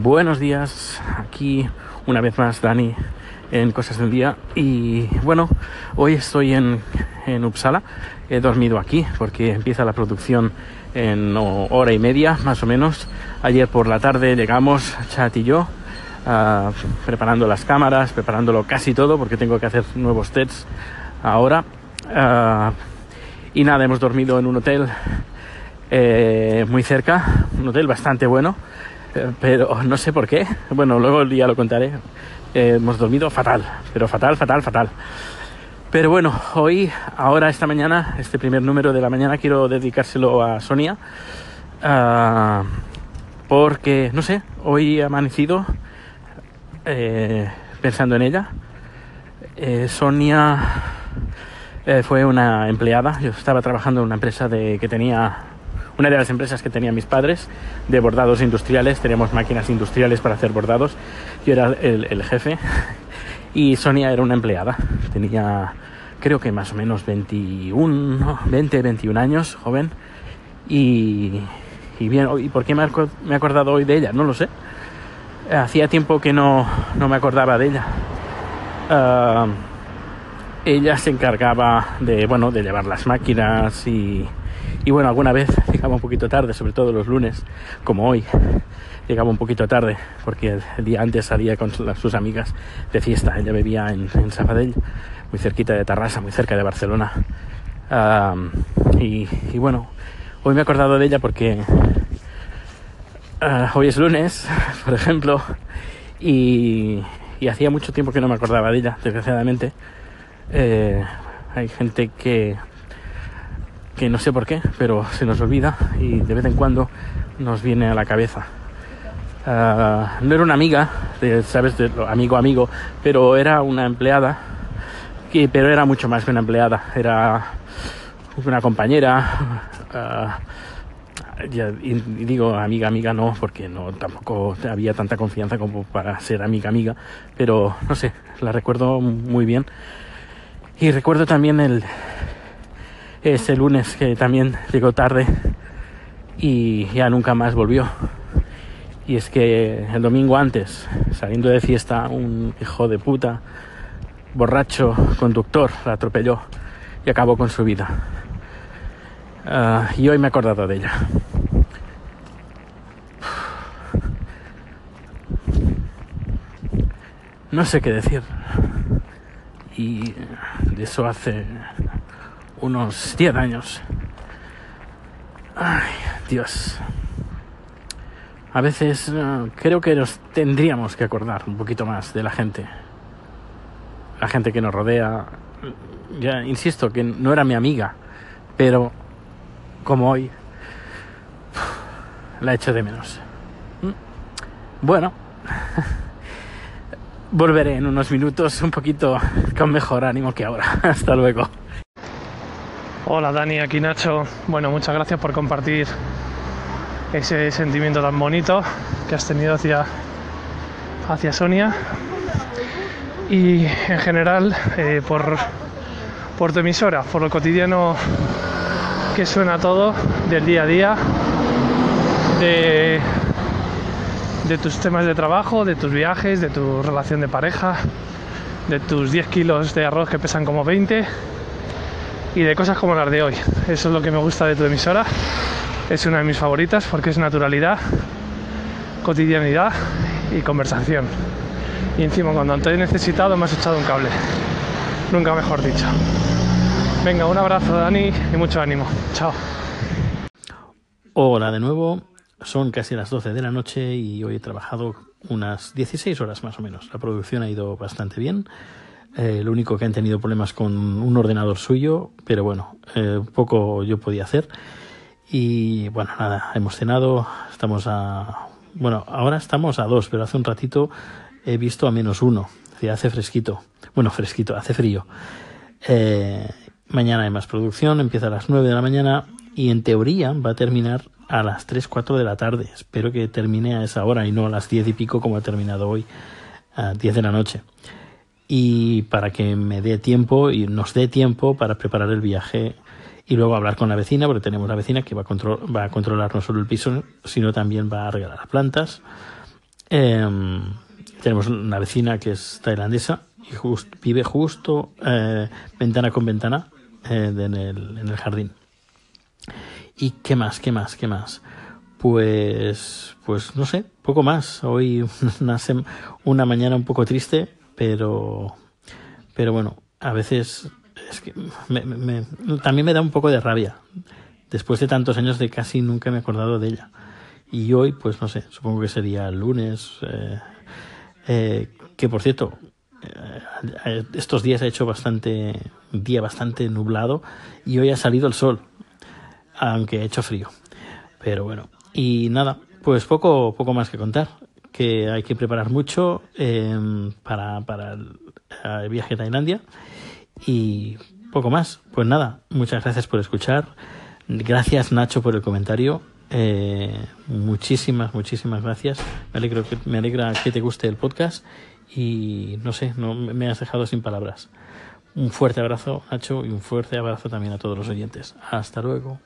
Buenos días, aquí una vez más Dani en Cosas del Día y bueno, hoy estoy en, en Uppsala, he dormido aquí porque empieza la producción en hora y media más o menos. Ayer por la tarde llegamos, Chat y yo, preparando las cámaras, preparándolo casi todo porque tengo que hacer nuevos tests ahora. Y nada, hemos dormido en un hotel eh, muy cerca, un hotel bastante bueno pero no sé por qué. Bueno, luego ya lo contaré. Eh, hemos dormido fatal, pero fatal, fatal, fatal. Pero bueno, hoy, ahora, esta mañana, este primer número de la mañana, quiero dedicárselo a Sonia. Uh, porque, no sé, hoy he amanecido eh, pensando en ella. Eh, Sonia eh, fue una empleada. Yo estaba trabajando en una empresa de, que tenía una de las empresas que tenían mis padres de bordados industriales. Teníamos máquinas industriales para hacer bordados. Yo era el, jefe y Sonia era una empleada. Tenía, creo que más o menos 21, 20, 21 años, joven. Y, bien, ¿y por qué me he acordado hoy de ella? No lo sé. Hacía tiempo que no, no me acordaba de ella. Uh, ella se encargaba de, bueno, de llevar las máquinas y, y bueno, alguna vez llegaba un poquito tarde, sobre todo los lunes, como hoy. Llegaba un poquito tarde porque el día antes salía con sus amigas de fiesta. Ella vivía en, en Sabadell, muy cerquita de Tarrasa, muy cerca de Barcelona. Y, y, bueno, hoy me he acordado de ella porque uh, hoy es lunes, por ejemplo, y, y, hacía mucho tiempo que no me acordaba de ella, desgraciadamente. Eh, hay gente que que no sé por qué, pero se nos olvida y de vez en cuando nos viene a la cabeza. Uh, no era una amiga, sabes, de amigo amigo, pero era una empleada, que, pero era mucho más que una empleada, era una compañera. Y, y digo amiga amiga no, porque no tampoco había tanta confianza como para ser amiga amiga, pero no sé, la recuerdo muy bien. Y recuerdo también el, ese lunes que también llegó tarde y ya nunca más volvió. Y es que el domingo antes, saliendo de fiesta, un hijo de puta, borracho, conductor, la atropelló y acabó con su vida. Uh, y hoy me he acordado de ella. No sé qué decir. Y de eso hace unos 10 años. Ay, Dios. A veces uh, creo que nos tendríamos que acordar un poquito más de la gente. La gente que nos rodea. Ya insisto que no era mi amiga, pero como hoy la echo de menos. Bueno, volveré en unos minutos un poquito con mejor ánimo que ahora. Hasta luego. Hola Dani, aquí Nacho. Bueno, muchas gracias por compartir ese sentimiento tan bonito que has tenido hacia, hacia Sonia y en general eh, por, por tu emisora, por lo cotidiano que suena todo del día a día, de, de tus temas de trabajo, de tus viajes, de tu relación de pareja, de tus 10 kilos de arroz que pesan como 20 y de cosas como las de hoy. Eso es lo que me gusta de tu emisora. Es una de mis favoritas porque es naturalidad, cotidianidad y conversación. Y encima cuando te he necesitado me has echado un cable. Nunca mejor dicho. Venga, un abrazo Dani y mucho ánimo. Chao. Hola de nuevo. Son casi las 12 de la noche y hoy he trabajado unas 16 horas más o menos. La producción ha ido bastante bien. Eh, lo único que han tenido problemas con un ordenador suyo, pero bueno, eh, poco yo podía hacer. Y bueno, nada, hemos cenado, estamos a... Bueno, ahora estamos a dos, pero hace un ratito he visto a menos uno. hace fresquito. Bueno, fresquito, hace frío. Eh, mañana hay más producción, empieza a las 9 de la mañana y en teoría va a terminar a las 3, 4 de la tarde. Espero que termine a esa hora y no a las 10 y pico como ha terminado hoy, a 10 de la noche y para que me dé tiempo y nos dé tiempo para preparar el viaje y luego hablar con la vecina, porque tenemos la vecina que va a, control, va a controlar no solo el piso, sino también va a regalar las plantas Em, tenemos una vecina que es tailandesa y vive justo eh, ventana con ventana eh, en, el, en el jardín. ¿Y qué más? ¿Qué más? ¿Qué más? Pues, pues no sé, poco más. Hoy una, una mañana un poco triste, pero, pero bueno, a veces es que también me da un poco de rabia. Después de tantos años de casi nunca me he acordado de ella. Y hoy, pues no sé, supongo que sería el lunes. Eh, eh, que por cierto, eh, estos días ha hecho bastante, día bastante nublado y hoy ha salido el sol, aunque ha hecho frío. Pero bueno, y nada, pues poco, poco más que contar. Que hay que preparar mucho em, para, el, viaje a Tailandia. Y poco más. Pues nada, muchas gracias por escuchar. Gracias Nacho por el comentario. Eh, muchísimas, muchísimas gracias. Me, alegro que, me alegra que te guste el podcast y no sé, no me has dejado sin palabras. Un fuerte abrazo, Nacho, y un fuerte abrazo también a todos los oyentes. Hasta luego.